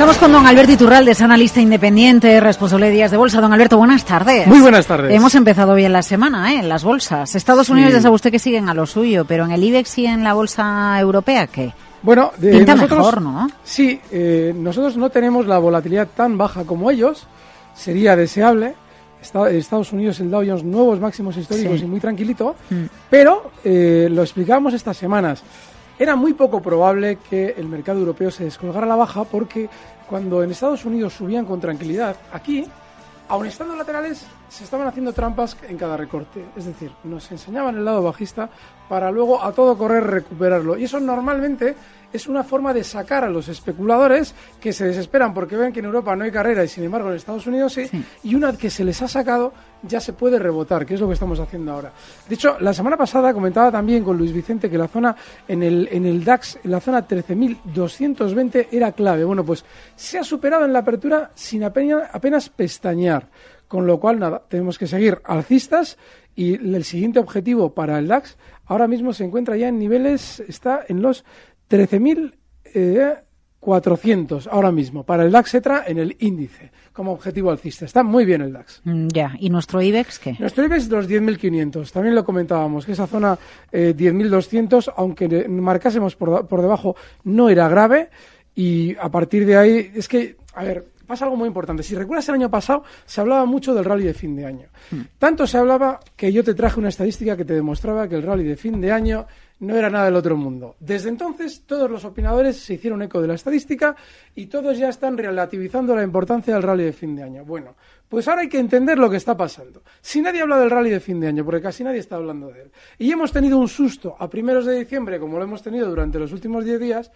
Estamos con don Alberto Iturralde, es analista independiente, responsable de días de bolsa. Don Alberto, buenas tardes. Muy buenas tardes. Hemos empezado bien la semana, ¿eh? En las bolsas. Estados Unidos Sí. ya sabe usted que siguen a lo suyo, pero en el IBEX y en la bolsa europea, ¿qué? Bueno, de Pinta nosotros, mejor, ¿no? Sí, eh, nosotros no tenemos la volatilidad tan baja como ellos. Sería deseable. Estados Unidos, el Dow Jones, nuevos máximos históricos Sí. y muy tranquilito. Mm. Pero eh, lo explicábamos estas semanas. Era muy poco probable que el mercado europeo se descolgara a la baja porque cuando en Estados Unidos subían con tranquilidad, aquí, aun estando laterales, se estaban haciendo trampas en cada recorte. Es decir, nos enseñaban el lado bajista para luego a todo correr recuperarlo. Y eso normalmente es una forma de sacar a los especuladores que se desesperan porque ven que en Europa no hay carrera y sin embargo en Estados Unidos sí. Sí. Y una vez que se les ha sacado, ya se puede rebotar, que es lo que estamos haciendo ahora. De hecho, la semana pasada comentaba también con Luis Vicente que la zona en el, en el DAX, en la zona 13.220 era clave. Bueno, pues se ha superado en la apertura sin apenas, apenas pestañear. Con lo cual, nada, tenemos que seguir alcistas y el siguiente objetivo para el DAX ahora mismo se encuentra ya en niveles, está en los 13.400 ahora mismo para el DAX ETRA en el índice como objetivo alcista. Está muy bien el DAX. Mm, Ya, ¿y nuestro IBEX qué? Nuestro IBEX los 10.500, también lo comentábamos, que esa zona eh, 10.200, aunque marcásemos por, por debajo, no era grave y a partir de ahí, es que, a ver, pasa algo muy importante. Si recuerdas el año pasado, se hablaba mucho del rally de fin de año. Tanto se hablaba que yo te traje una estadística que te demostraba que el rally de fin de año no era nada del otro mundo. Desde entonces, todos los opinadores se hicieron eco de la estadística y todos ya están relativizando la importancia del rally de fin de año. Bueno, pues ahora hay que entender lo que está pasando. Si nadie habla del rally de fin de año, porque casi nadie está hablando de él, y hemos tenido un susto a primeros de diciembre, como lo hemos tenido durante los últimos 10 días,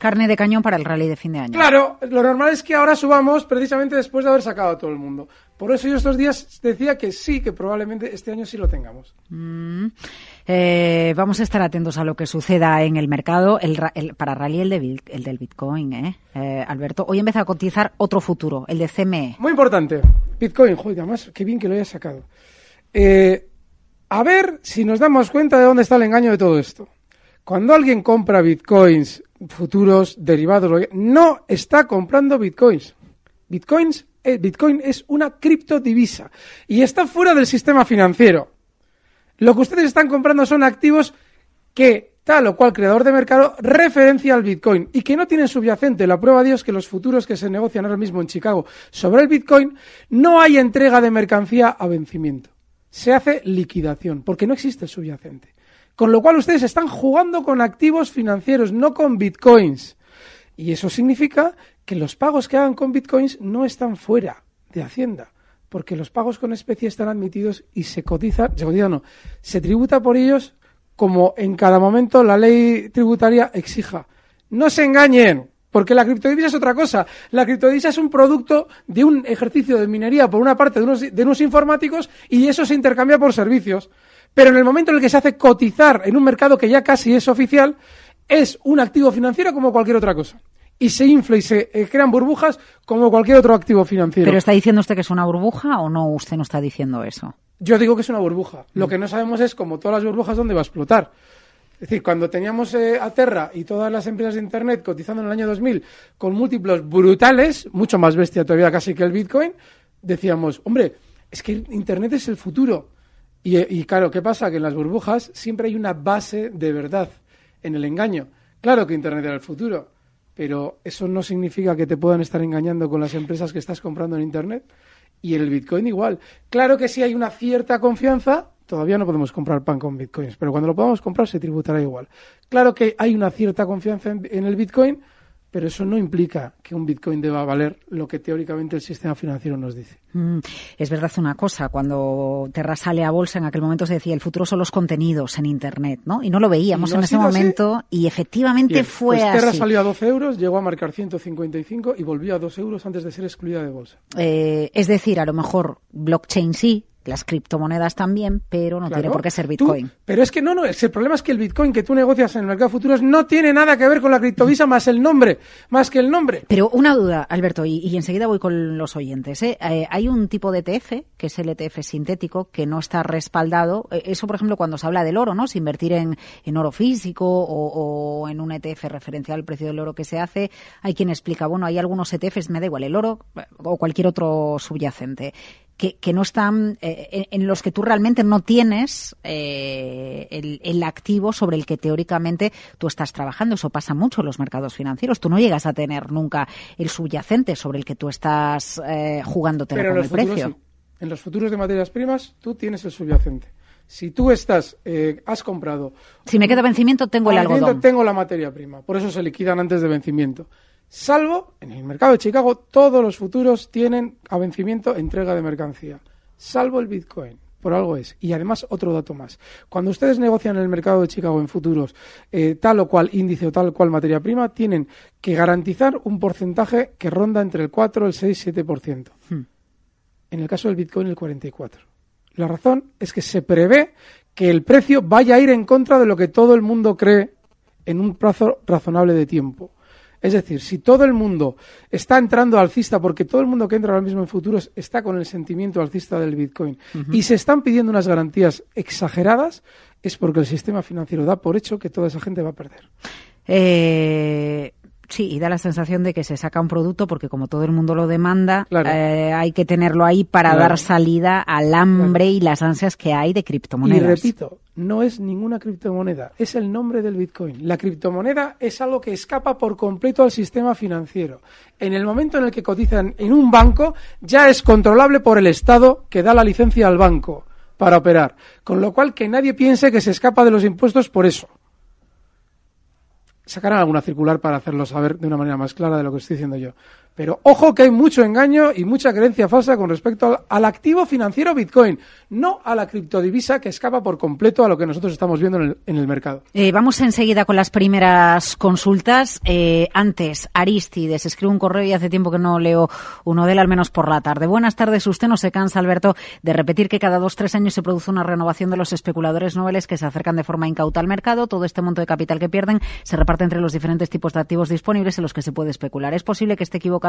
Carne de cañón para el rally de fin de año. Claro, lo normal es que ahora subamos precisamente después de haber sacado a todo el mundo. Por eso yo estos días decía que sí, que probablemente este año sí lo tengamos. Mm. Eh, vamos a estar atentos a lo que suceda en el mercado. El, ra- el- para rally el, de, el del Bitcoin, ¿eh? Eh, Alberto. Hoy empieza a cotizar otro futuro, el de. CME. Muy importante, Bitcoin, joder, además, qué bien que lo hayas sacado. Eh, a ver si nos damos cuenta de dónde está el engaño de todo esto. Cuando alguien compra bitcoins, futuros, derivados, no está comprando bitcoins. Bitcoins, eh, Bitcoin es una criptodivisa y está fuera del sistema financiero. Lo que ustedes están comprando son activos que tal o cual creador de mercado referencia al Bitcoin y que no tienen subyacente. La prueba de Dios que los futuros que se negocian ahora mismo en Chicago sobre el Bitcoin no hay entrega de mercancía a vencimiento. Se hace liquidación porque no existe el subyacente. Con lo cual ustedes están jugando con activos financieros, no con Bitcoins. Y eso significa que los pagos que hagan con bitcoins no están fuera de Hacienda, porque los pagos con especie están admitidos y se cotiza, se cotiza no, se tributa por ellos como en cada momento la ley tributaria exija. No se engañen, porque la criptodivisa es otra cosa. La criptodivisa es un producto de un ejercicio de minería por una parte de unos, de unos informáticos y eso se intercambia por servicios. Pero en el momento en el que se hace cotizar en un mercado que ya casi es oficial, es un activo financiero como cualquier otra cosa. Y se infla y se eh, crean burbujas como cualquier otro activo financiero. ¿Pero está diciendo usted que es una burbuja o no? Usted no está diciendo eso. Yo digo que es una burbuja. Lo que no sabemos es, como todas las burbujas, dónde va a explotar. Es decir, cuando teníamos eh, a Terra y todas las empresas de Internet cotizando en el año 2000 con múltiplos brutales, mucho más bestia todavía casi que el Bitcoin, decíamos, hombre, es que Internet es el futuro. Y, y claro, ¿qué pasa? Que en las burbujas siempre hay una base de verdad en el engaño. Claro que Internet era el futuro, pero eso no significa que te puedan estar engañando con las empresas que estás comprando en Internet. Y el Bitcoin igual. Claro que si hay una cierta confianza, todavía no podemos comprar pan con Bitcoins, pero cuando lo podamos comprar se tributará igual. Claro que hay una cierta confianza en el Bitcoin, pero eso no implica que un Bitcoin deba valer lo que teóricamente el sistema financiero nos dice. Mm, es verdad una cosa, cuando Terra sale a bolsa en aquel momento se decía el futuro son los contenidos en Internet, ¿no? Y no lo veíamos no en ese así. momento y efectivamente Bien, fue pues Terra así. salió a 12 euros, llegó a marcar 155 y volvió a 2 euros antes de ser excluida de bolsa. Eh, es decir, a lo mejor blockchain sí, las criptomonedas también, pero no Claro. tiene por qué ser Tú- Bitcoin. pero es que no, no, el problema es que el Bitcoin que tú negocias en el mercado de futuros no tiene nada que ver con la criptovisa más el nombre, más que el nombre. Pero una duda, Alberto, y, y enseguida voy con los oyentes. ¿eh? Eh, hay un tipo de ETF, que es el ETF sintético, que no está respaldado. Eh, eso, por ejemplo, cuando se habla del oro, ¿no? Si invertir en, en oro físico o, o en un ETF referencial al precio del oro que se hace, hay quien explica, bueno, hay algunos ETFs, me da igual, el oro eh, o cualquier otro subyacente. Que, que no están, eh, en, en los que tú realmente no tienes eh, el, el activo sobre el que teóricamente tú estás trabajando. Eso pasa mucho en los mercados financieros. Tú no llegas a tener nunca el subyacente sobre el que tú estás eh, en con los el futuros precio. sí. En los futuros de materias primas tú tienes el subyacente. Si tú estás, eh, has comprado Si me queda vencimiento, tengo el algodón. tengo la materia prima, por eso se liquidan antes de vencimiento. Salvo, en el mercado de Chicago, todos los futuros tienen a vencimiento entrega de mercancía. Salvo el Bitcoin, por algo es. Y además, otro dato más. Cuando ustedes negocian en el mercado de Chicago en futuros eh, tal o cual índice o tal o cual materia prima, tienen que garantizar un porcentaje que ronda entre el 4, el 6, 7%. Hmm. En el caso del Bitcoin, el 44%. La razón es que se prevé que el precio vaya a ir en contra de lo que todo el mundo cree en un plazo razonable de tiempo. Es decir, si todo el mundo está entrando alcista, porque todo el mundo que entra ahora mismo en futuros está con el sentimiento alcista del Bitcoin, y se están pidiendo unas garantías exageradas, es porque el sistema financiero da por hecho que toda esa gente va a perder. Eh, sí, y da la sensación de que se saca un producto porque como todo el mundo lo demanda, Claro. eh, hay que tenerlo ahí para Claro. dar salida al hambre y las ansias que hay de Y criptomonedas. repito, no es ninguna criptomoneda, es el nombre del Bitcoin. La criptomoneda es algo que escapa por completo al sistema financiero. En el momento en el que cotizan en un banco, ya es controlable por el Estado que da la licencia al banco para operar. Con lo cual, que nadie piense que se escapa de los impuestos por eso. Sacarán alguna circular para hacerlo saber de una manera más clara de lo que estoy diciendo yo. Pero ojo que hay mucho engaño y mucha creencia falsa con respecto al, activo financiero Bitcoin, no a la criptodivisa que escapa por completo a lo que nosotros estamos viendo en el, mercado. Eh, vamos enseguida con las primeras consultas. Eh, antes, Aristides escribe un correo y hace tiempo que no leo uno de él, al menos por la tarde. Buenas tardes. Usted no se cansa, Alberto, de repetir que cada dos, tres años se produce una renovación de los especuladores noveles que se acercan de forma incauta al mercado. Todo este monto de capital que pierden se reparte entre los diferentes tipos de activos disponibles en los que se puede especular. Es posible que esté equivocado,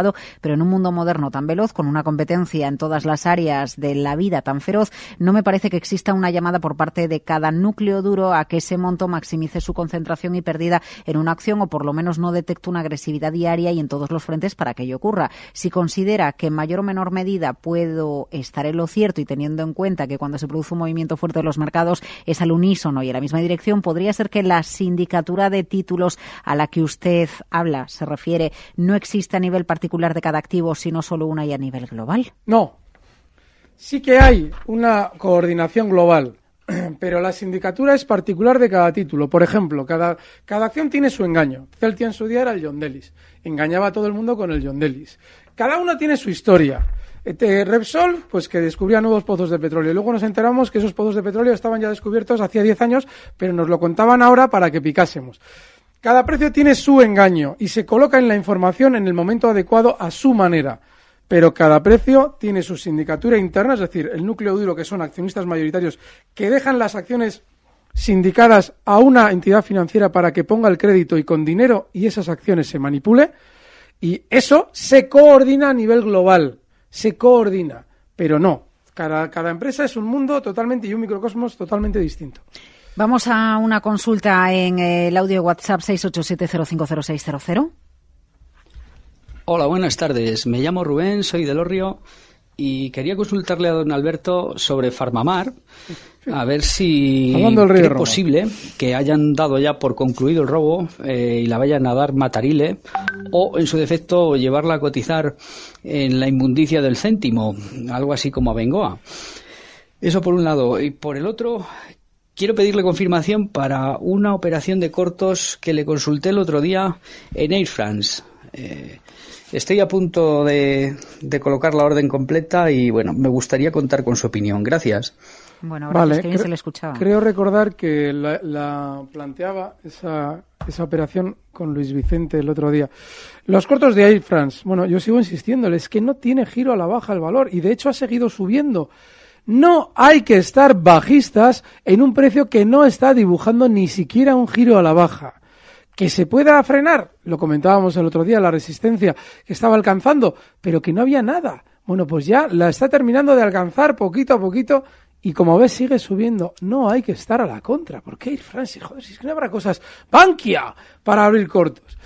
pero en un mundo moderno tan veloz, con una competencia en todas las áreas de la vida tan feroz, no me parece que exista una llamada por parte de cada núcleo duro a que ese monto maximice su concentración y pérdida en una acción o por lo menos no detecte una agresividad diaria y en todos los frentes para que ello ocurra. Si considera que en mayor o menor medida puedo estar en lo cierto y teniendo en cuenta que cuando se produce un movimiento fuerte de los mercados es al unísono y en la misma dirección, podría ser que la sindicatura de títulos a la que usted habla, se refiere, no existe a nivel particular de cada activo, sino solo una y a nivel global. No. Sí que hay una coordinación global, pero la sindicatura es particular de cada título. Por ejemplo, cada, cada acción tiene su engaño. Celtia en su día era el John Delis. Engañaba a todo el mundo con el John Delis. Cada uno tiene su historia. Este, Repsol, pues que descubría nuevos pozos de petróleo. Luego nos enteramos que esos pozos de petróleo estaban ya descubiertos hacía 10 años, pero nos lo contaban ahora para que picásemos. Cada precio tiene su engaño y se coloca en la información en el momento adecuado a su manera. Pero cada precio tiene su sindicatura interna, es decir, el núcleo duro que son accionistas mayoritarios que dejan las acciones sindicadas a una entidad financiera para que ponga el crédito y con dinero y esas acciones se manipule. Y eso se coordina a nivel global, se coordina, pero no. Cada, cada empresa es un mundo totalmente y un microcosmos totalmente distinto. Vamos a una consulta en eh, el audio WhatsApp 687050600. Hola, buenas tardes. Me llamo Rubén, soy de Lorrio y quería consultarle a don Alberto sobre Farmamar, a ver si del Roma. posible que hayan dado ya por concluido el robo eh, y la vayan a dar matarile, o en su defecto llevarla a cotizar en la inmundicia del céntimo, algo así como a Bengoa. Eso por un lado. Y por el otro, quiero pedirle confirmación para una operación de cortos que le consulté el otro día en Air France. Eh, estoy a punto de, de colocar la orden completa y bueno, me gustaría contar con su opinión. Gracias. Bueno, gracias, Vale, que bien se le escuchaba. creo recordar que la, la planteaba esa, esa operación con Luis Vicente el otro día. Los cortos de Air France, bueno, yo sigo insistiéndoles que no tiene giro a la baja el valor y de hecho ha seguido subiendo. No hay que estar bajistas en un precio que no está dibujando ni siquiera un giro a la baja. Que se pueda frenar, lo comentábamos el otro día, la resistencia que estaba alcanzando, pero que no había nada. Bueno, pues ya la está terminando de alcanzar poquito a poquito y como ves sigue subiendo. No hay que estar a la contra. ¿Por qué ir Francis? Joder, si es que no habrá cosas. Bankia para abrir cortos.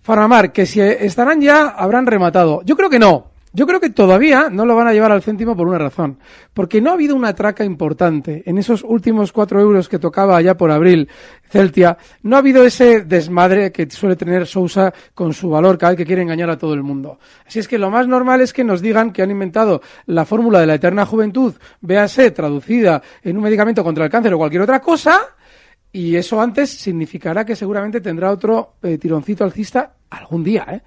Faramar, que si estarán ya, habrán rematado. Yo creo que no. Yo creo que todavía no lo van a llevar al céntimo por una razón. Porque no ha habido una traca importante. En esos últimos cuatro euros que tocaba allá por abril Celtia, no ha habido ese desmadre que suele tener Sousa con su valor cada vez que quiere engañar a todo el mundo. Así es que lo más normal es que nos digan que han inventado la fórmula de la eterna juventud, véase traducida en un medicamento contra el cáncer o cualquier otra cosa, y eso antes significará que seguramente tendrá otro eh, tironcito alcista algún día, ¿eh?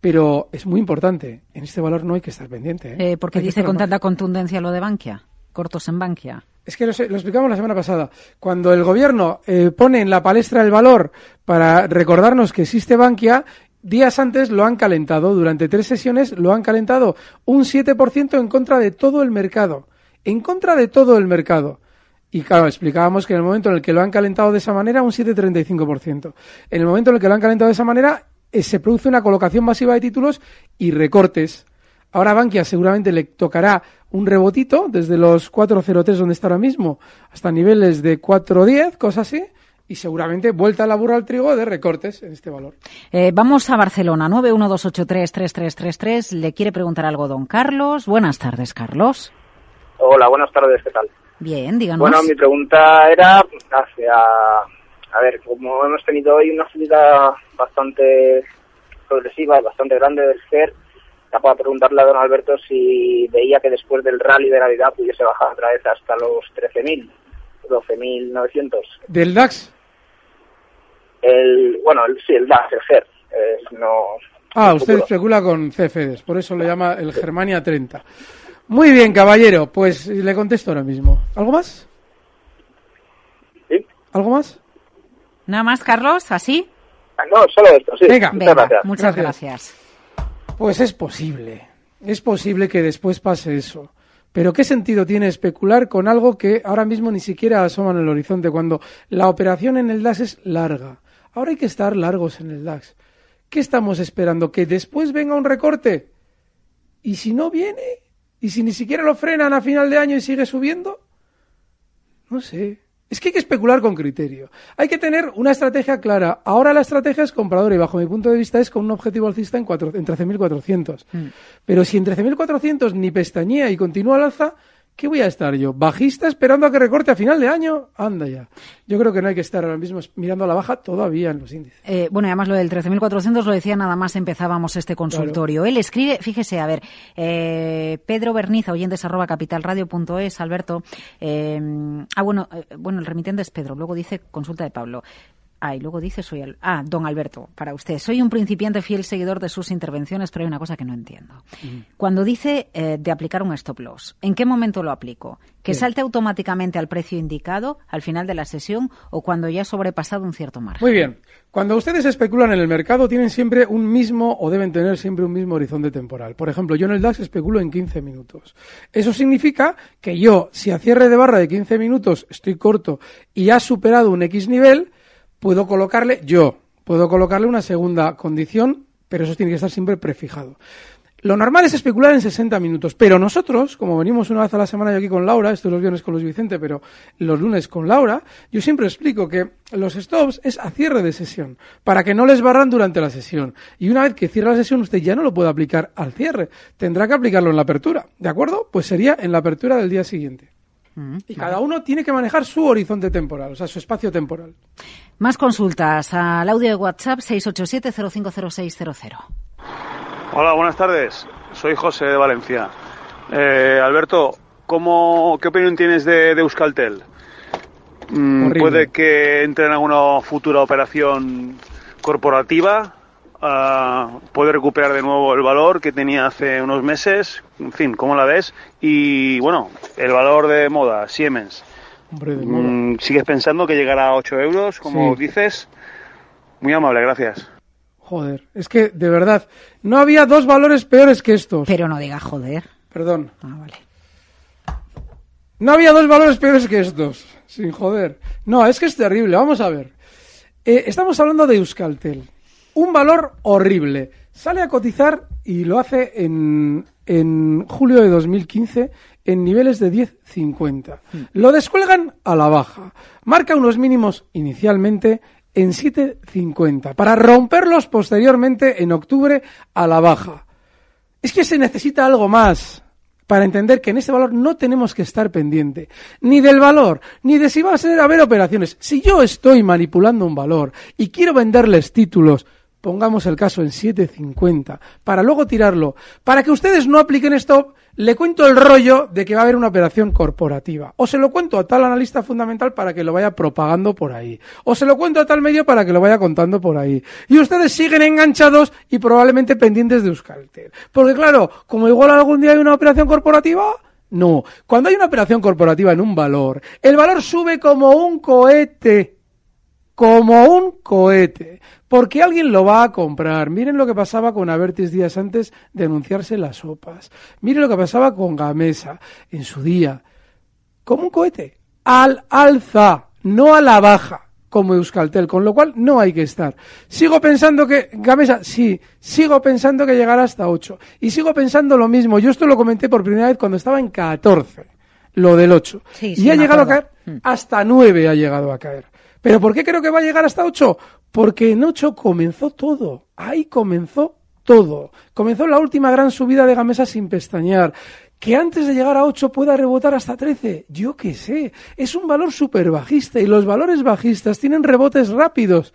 Pero es muy importante. En este valor no hay que estar pendiente. ¿eh? Eh, porque Hay que dice con más. tanta contundencia lo de Bankia, cortos en Bankia. Es que lo, lo explicamos la semana pasada. Cuando el gobierno eh, pone en la palestra el valor para recordarnos que existe Bankia, días antes lo han calentado. Durante tres sesiones lo han calentado un 7% en contra de todo el mercado. En contra de todo el mercado. Y claro, explicábamos que en el momento en el que lo han calentado de esa manera, un 7,35%. En el momento en el que lo han calentado de esa manera, se produce una colocación masiva de títulos y recortes. Ahora Bankia seguramente le tocará un rebotito desde los 4.03 donde está ahora mismo hasta niveles de 4.10, cosas así, y seguramente vuelta a la burra al trigo de recortes en este valor. Eh, vamos a Barcelona, 912833333. Le quiere preguntar algo don Carlos. Buenas tardes, Carlos. Hola, buenas tardes, ¿qué tal? Bien, díganos. Bueno, mi pregunta era hacia, a ver, como hemos tenido hoy una subida bastante progresiva, bastante grande del SER, ya para preguntarle a don Alberto si veía que después del rally de Navidad pudiese bajar otra vez hasta los 13.000, 12.900. Del DAX, El, bueno, el, sí, el DAX, el GER, eh, no... ah, usted futuro. especula con CFDs, por eso lo llama el Germania 30. Muy bien, caballero, pues le contesto ahora mismo. ¿Algo más? ¿Sí? ¿Algo más? Nada más, Carlos, así. Ah, No, solo esto, sí. Venga. Muchas Venga, gracias. muchas Gracias. gracias. Pues es posible. Es posible que después pase eso. Pero ¿qué sentido tiene especular con algo que ahora mismo ni siquiera asoma en el horizonte cuando la operación en el DAX es larga? Ahora hay que estar largos en el DAX. ¿Qué estamos esperando? ¿Que después venga un recorte? ¿Y si no viene? ¿Y si ni siquiera lo frenan a final de año y sigue subiendo? No sé. Es que hay que especular con criterio. Hay que tener una estrategia clara. Ahora la estrategia es compradora y bajo mi punto de vista es con un objetivo alcista en, en 13.400. Pero si en 13.400 ni pestañea y continúa al alza, ¿qué voy a estar yo? ¿Bajista esperando a que recorte a final de año? Anda ya. Yo creo que no hay que estar ahora mismo mirando a la baja todavía en los índices. Eh, bueno, y además lo del 13.400 lo decía nada más empezábamos este consultorio. Él escribe, fíjese, a ver, eh, Pedro Berniza, oyentes arroba capitalradio.es, Alberto. eh, ah, bueno, eh, bueno, el remitente es Pedro, luego dice consulta de Pablo. Ah, y luego dice, soy el... Ah, don Alberto, para usted. Soy un principiante fiel seguidor de sus intervenciones, pero hay una cosa que no entiendo. Cuando dice eh, de aplicar un stop loss, ¿en qué momento lo aplico? ¿Que salte automáticamente al precio indicado al final de la sesión o cuando ya ha sobrepasado un cierto margen? Muy bien. Cuando ustedes especulan en el mercado, tienen siempre un mismo o deben tener siempre un mismo horizonte temporal. Por ejemplo, yo en el DAX especulo en 15 minutos. Eso significa que yo, si a cierre de barra de 15 minutos estoy corto y ha superado un X nivel, puedo colocarle, yo, puedo colocarle una segunda condición, pero eso tiene que estar siempre prefijado. Lo normal es especular en 60 minutos, pero nosotros, como venimos una vez a la semana yo aquí con Laura, esto los viernes con Luis Vicente, pero los lunes con Laura, yo siempre explico que los stops es a cierre de sesión, para que no les barran durante la sesión. Y una vez que cierra la sesión, usted ya no lo puede aplicar al cierre, tendrá que aplicarlo en la apertura, ¿de acuerdo? Pues sería en la apertura del día siguiente. Y cada uno tiene que manejar su horizonte temporal, o sea, su espacio temporal. Más consultas al audio de WhatsApp 687-050600. Hola, buenas tardes. Soy José de Valencia. Eh, Alberto, ¿cómo, ¿qué opinión tienes de, de Euskaltel? Mm. ¿Puede que entre en alguna futura operación corporativa? ¿Puede recuperar de nuevo el valor que tenía hace unos meses? En fin, ¿cómo la ves? Y bueno, el valor de moda, Siemens. Hombre, de moda. Mm, ¿Sigues pensando que llegará a 8 euros, como Sí. dices? Muy amable, gracias. Joder, es que, de verdad, no había dos valores peores que estos. Pero no diga joder. Perdón. Ah, vale. No había dos valores peores que estos, sin joder. No, es que es terrible. Vamos a ver. Eh, estamos hablando de Euskaltel. Un valor horrible. Sale a cotizar y lo hace en, en julio de 2015 en niveles de 10.50. Lo descuelgan a la baja. Marca unos mínimos inicialmente en 7.50 para romperlos posteriormente en octubre a la baja. Es que se necesita algo más para entender que en ese valor no tenemos que estar pendiente ni del valor, ni de si va a ser a haber operaciones. Si yo estoy manipulando un valor y quiero venderles títulos, pongamos el caso en 7.50, para luego tirarlo, para que ustedes no apliquen stop, le cuento el rollo de que va a haber una operación corporativa. O se lo cuento a tal analista fundamental para que lo vaya propagando por ahí. O se lo cuento a tal medio para que lo vaya contando por ahí. Y ustedes siguen enganchados y probablemente pendientes de Euskaltel. Porque claro, como igual algún día hay una operación corporativa, no. Cuando hay una operación corporativa en un valor, el valor sube como un cohete como un cohete, porque alguien lo va a comprar. Miren lo que pasaba con Avertis días antes de anunciarse las sopas. Miren lo que pasaba con Gamesa en su día. Como un cohete, al alza, no a la baja, como Euskaltel, con lo cual no hay que estar. Sigo pensando que Gamesa, sí, sigo pensando que llegará hasta 8. Y sigo pensando lo mismo. Yo esto lo comenté por primera vez cuando estaba en 14, lo del 8. Sí, y sí, ha llegado a caer hasta 9 ha llegado a caer. ¿Pero por qué creo que va a llegar hasta 8? Porque en 8 comenzó todo. Ahí comenzó todo. Comenzó la última gran subida de Gamesa sin pestañear. Que antes de llegar a 8 pueda rebotar hasta 13. Yo qué sé. Es un valor súper bajista y los valores bajistas tienen rebotes rápidos.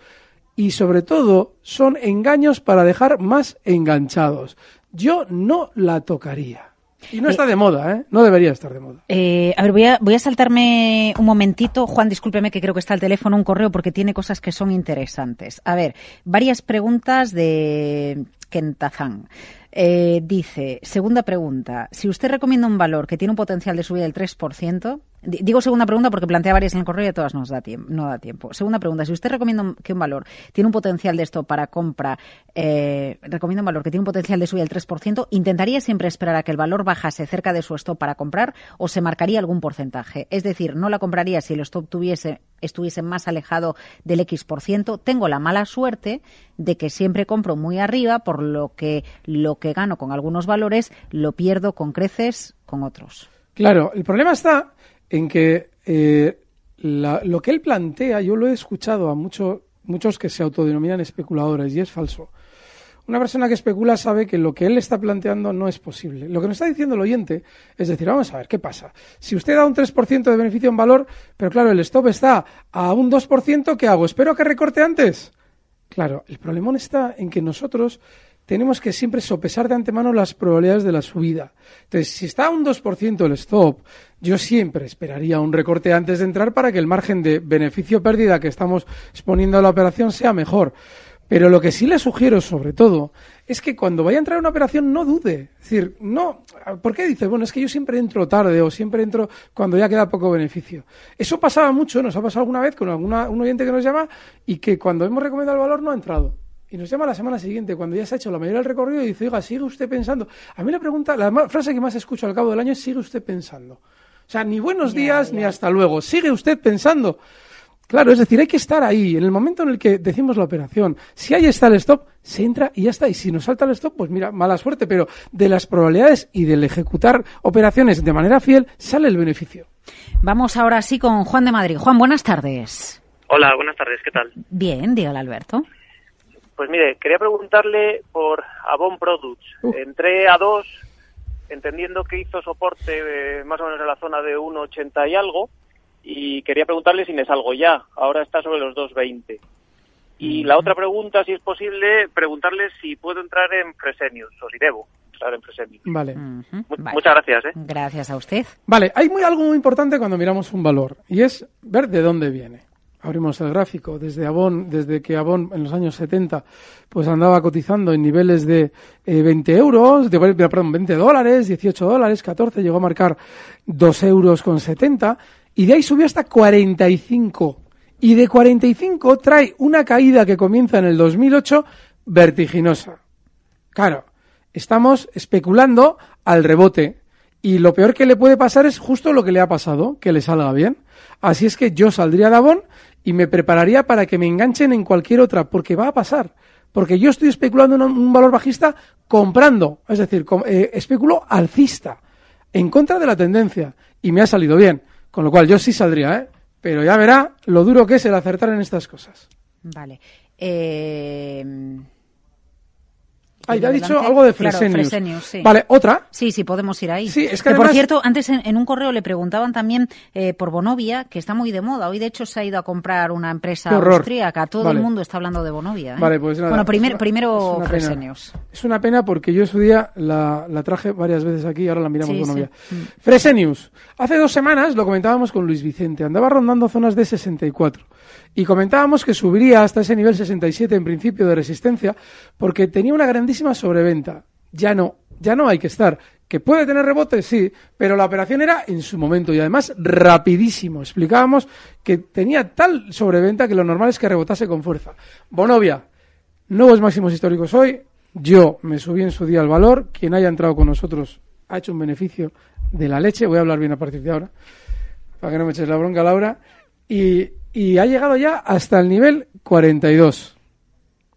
Y sobre todo son engaños para dejar más enganchados. Yo no la tocaría. Y no está de moda, ¿eh? No debería estar de moda. Eh, a ver, voy a, voy a saltarme un momentito. Juan, discúlpeme que creo que está el teléfono, un correo, porque tiene cosas que son interesantes. A ver, varias preguntas de Kentazán. Eh, dice, segunda pregunta, si usted recomienda un valor que tiene un potencial de subida del 3%, di- digo segunda pregunta porque plantea varias en el correo y a todas nos da tiempo, no da tiempo. Segunda pregunta, si usted recomienda que un valor tiene un potencial de esto para compra, eh, recomienda un valor que tiene un potencial de subida del 3%, ¿intentaría siempre esperar a que el valor bajase cerca de su stop para comprar o se marcaría algún porcentaje? Es decir, no la compraría si el stop tuviese, estuviese más alejado del X por ciento. Tengo la mala suerte de que siempre compro muy arriba, por lo que lo que gano con algunos valores lo pierdo con creces con otros. Claro, el problema está en que eh, la- lo que él plantea, yo lo he escuchado a mucho- muchos que se autodenominan especuladores y es falso. Una persona que especula sabe que lo que él está planteando no es posible. Lo que nos está diciendo el oyente es decir, vamos a ver, ¿qué pasa? Si usted da un 3% de beneficio en valor, pero claro, el stop está a un 2%, ¿qué hago? ¿Espero que recorte antes? Claro, el problemón está en que nosotros tenemos que siempre sopesar de antemano las probabilidades de la subida. Entonces, si está a un 2% el stop, yo siempre esperaría un recorte antes de entrar para que el margen de beneficio-pérdida que estamos exponiendo a la operación sea mejor. Pero lo que sí le sugiero, sobre todo, es que cuando vaya a entrar a una operación no dude. Es decir, no. ¿Por qué dice? Bueno, es que yo siempre entro tarde o siempre entro cuando ya queda poco beneficio. Eso pasaba mucho, nos ha pasado alguna vez con alguna, un oyente que nos llama y que cuando hemos recomendado el valor no ha entrado. Y nos llama la semana siguiente, cuando ya se ha hecho la mayoría del recorrido, y dice, oiga, ¿sigue usted pensando? A mí la pregunta, la frase que más escucho al cabo del año es, ¿sigue usted pensando? O sea, ni buenos días ni hasta luego. ¿Sigue usted pensando? Claro, es decir, hay que estar ahí, en el momento en el que decimos la operación. Si ahí está el stop, se entra y ya está. Y si nos salta el stop, pues mira, mala suerte, pero de las probabilidades y del ejecutar operaciones de manera fiel, sale el beneficio. Vamos ahora sí con Juan de Madrid. Juan, buenas tardes. Hola, buenas tardes, ¿qué tal? Bien, dígale Alberto. Pues mire, quería preguntarle por Avon Products. Uh. Entré a dos, entendiendo que hizo soporte eh, más o menos en la zona de 1,80 y algo, y quería preguntarle si me salgo ya. Ahora está sobre los 2,20. Y la otra pregunta, si es posible, preguntarle si puedo entrar en Fresenius, o si debo entrar en Fresenius. Vale. Muchas gracias, ¿eh? Gracias a usted. Vale, hay muy, algo muy importante cuando miramos un valor y es ver de dónde viene. Abrimos el gráfico desde Avon, desde que Avon en los años 70 pues andaba cotizando en niveles de eh, 20 euros, de, perdón, 20 dólares, 18 dólares, 14, llegó a marcar 2 euros con 70 y de ahí subió hasta 45. Y de 45 trae una caída que comienza en el 2008 vertiginosa. Claro, estamos especulando al rebote y lo peor que le puede pasar es justo lo que le ha pasado, que le salga bien. Así es que yo saldría de Avon y me prepararía para que me enganchen en cualquier otra, porque va a pasar. Porque yo estoy especulando en un, valor bajista comprando, es decir, eh, especulo alcista, en contra de la tendencia, y me ha salido bien. Con lo cual yo sí saldría, ¿eh? Pero ya verá lo duro que es el acertar en estas cosas. Vale. Eh... Ah, ya ha dicho algo de Claro, Fresenius. Fresenius, sí. Vale, otra. Sí, sí, podemos ir ahí. Sí, es que por además- cierto, antes en, en un correo le preguntaban también eh, por Bonovia, que está muy de moda. Hoy, de hecho, se ha ido a comprar una empresa austríaca. Todo Vale. el mundo está hablando de Bonovia. ¿eh? Vale, pues nada, Bueno, primer- es una- primero es una pena. Fresenius. Es una pena porque yo su día la, la traje varias veces aquí, ahora la miramos Sí, con sí. novia. Fresenius. Hace dos semanas lo comentábamos con Luis Vicente, andaba rondando zonas de 64. Y comentábamos que subiría hasta ese nivel 67 en principio de resistencia porque tenía una grandísima sobreventa. Ya no, ya no hay que estar. Que puede tener rebote, sí, pero la operación era en su momento y además rapidísimo. Explicábamos que tenía tal sobreventa que lo normal es que rebotase con fuerza. Bonovia, Nuevos máximos históricos hoy. Yo me subí en su día al valor. Quien haya entrado con nosotros ha hecho un beneficio de la leche. Voy a hablar bien a partir de ahora. Para que no me eches la bronca, Laura. Y, y ha llegado ya hasta el nivel 42.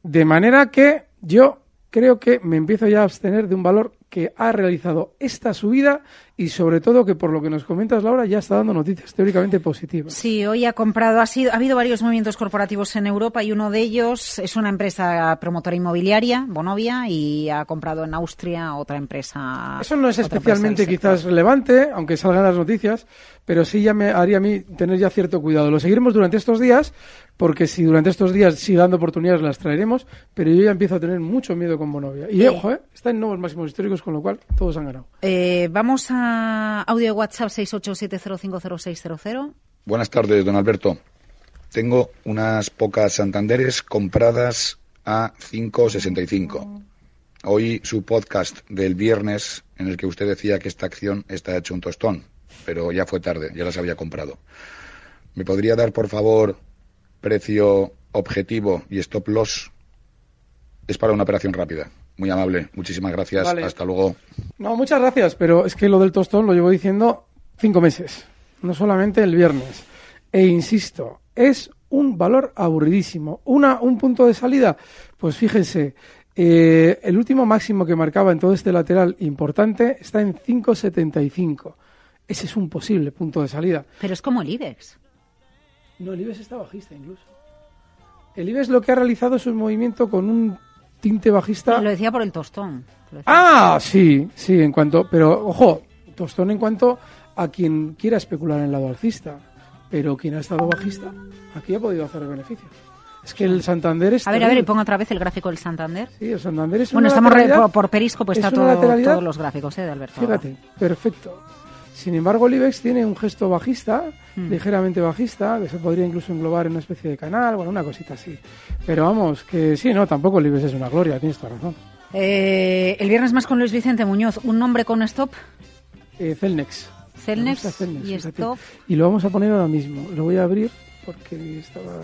De manera que yo creo que me empiezo ya a abstener de un valor que ha realizado esta subida y sobre todo que por lo que nos comentas Laura ya está dando noticias teóricamente positivas. Sí, hoy ha comprado, ha, sido, ha habido varios movimientos corporativos en Europa y uno de ellos es una empresa promotora inmobiliaria, Bonovia, y ha comprado en Austria otra empresa. Eso no es especialmente quizás relevante, aunque salgan las noticias, pero sí ya me haría a mí tener ya cierto cuidado. Lo seguiremos durante estos días, porque si durante estos días sigue dando oportunidades las traeremos, pero yo ya empiezo a tener mucho miedo con Bonovia. Y Eh. ojo, eh, está en nuevos máximos históricos, con lo cual todos han ganado. Eh, vamos a audio de WhatsApp 687050600. Buenas tardes, don Alberto. Tengo unas pocas Santanderes compradas a 5.65. Oí su podcast del viernes en el que usted decía que esta acción está hecho un tostón, pero ya fue tarde, ya las había comprado. ¿Me podría dar, por favor, precio objetivo y stop loss? Es para una operación rápida. Muy amable. Muchísimas gracias. Vale. Hasta luego. No, muchas gracias, pero es que lo del tostón lo llevo diciendo cinco meses, no solamente el viernes. E insisto, es un valor aburridísimo. Una, un punto de salida, pues fíjense, eh, el último máximo que marcaba en todo este lateral importante está en 5,75. Ese es un posible punto de salida. Pero es como el IBEX. No, el IBEX está bajista incluso. El IBEX lo que ha realizado es un movimiento con un tinte bajista. Lo decía por el tostón. Ah, sí, sí, en cuanto, pero ojo, tostón en cuanto a quien quiera especular en el lado alcista, pero quien ha estado bajista, aquí ha podido hacer beneficios. Es que el Santander es A ver, a ver, y pongo otra vez el gráfico del Santander. Sí, el Santander es Bueno, una estamos re- por, por Periscope, está es todo, todos los gráficos ¿eh, de Alberto. Fíjate, perfecto. Sin embargo, el IBEX tiene un gesto bajista, Hmm. ligeramente bajista, que se podría incluso englobar en una especie de canal, bueno, una cosita así. Pero vamos, que sí, no, tampoco el IBEX es una gloria, tienes toda razón. Eh, el viernes más con Luis Vicente Muñoz. ¿Un nombre con stop? Eh, Celnex. Celnex Celnex, y stop. Y lo vamos a poner ahora mismo. Lo voy a abrir porque estaba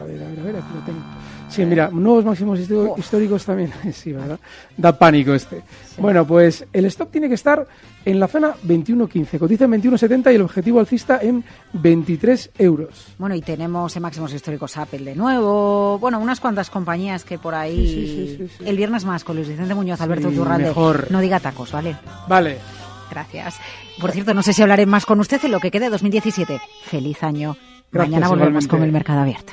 A ver, a ver, a ver, aquí lo tengo. Sí, mira, nuevos máximos histo- históricos también. Sí, ¿verdad? Da pánico este. Bueno, pues el stop tiene que estar en la zona 21.15. Cotiza en 21.70 y el objetivo alcista en 23 euros. Bueno, y tenemos en máximos históricos Apple de nuevo. Bueno, unas cuantas compañías que por ahí. Sí, sí. El viernes más con Luis Vicente Muñoz, Alberto mejor. No diga tacos, ¿vale? Vale. Gracias. Por cierto, no sé si hablaré más con usted en lo que quede de 2017. Feliz año. Gracias, Mañana volvemos igualmente. con el mercado abierto.